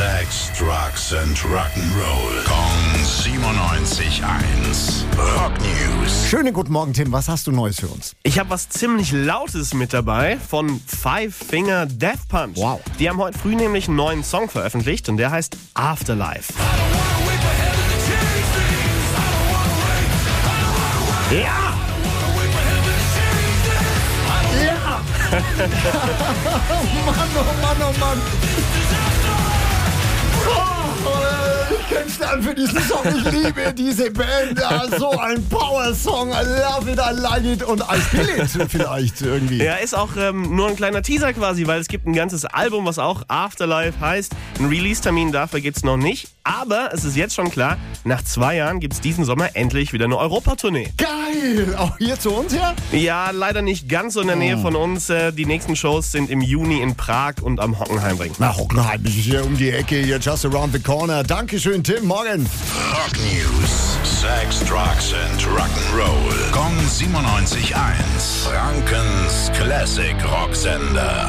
Sex, Drugs and Rock'n'Roll. Kong 97.1. Rock News. Schönen guten Morgen, Tim. Was hast du Neues für uns? Ich habe was ziemlich Lautes mit dabei von Five Finger Death Punch. Wow. Die haben heute früh nämlich einen neuen Song veröffentlicht und der heißt Afterlife. Ja! Ja! Mann, oh Mann, oh Mann. Oh, ich kann sterben für diesen Song. Ich liebe diese Band. So ein Power-Song. I love it, I like it und I feel it vielleicht irgendwie. Ja, ist auch ähm, nur ein kleiner Teaser quasi, weil es gibt ein ganzes Album, was auch Afterlife heißt. Ein Release-Termin dafür gibt's noch nicht. Aber es ist jetzt schon klar, nach zwei Jahren gibt's diesen Sommer endlich wieder eine Europatournee. Geil. Auch hier zu uns her? Ja, leider nicht ganz so in der Nähe von uns. Äh, Die nächsten Shows sind im Juni in Prag und am Hockenheimring. Na, Hockenheim ist hier um die Ecke, hier just around the corner. Dankeschön, Tim. Morgen. Rock News. Sex, Drugs and Rock'n'Roll. Kong 97.1. Frankens Classic Rocksender.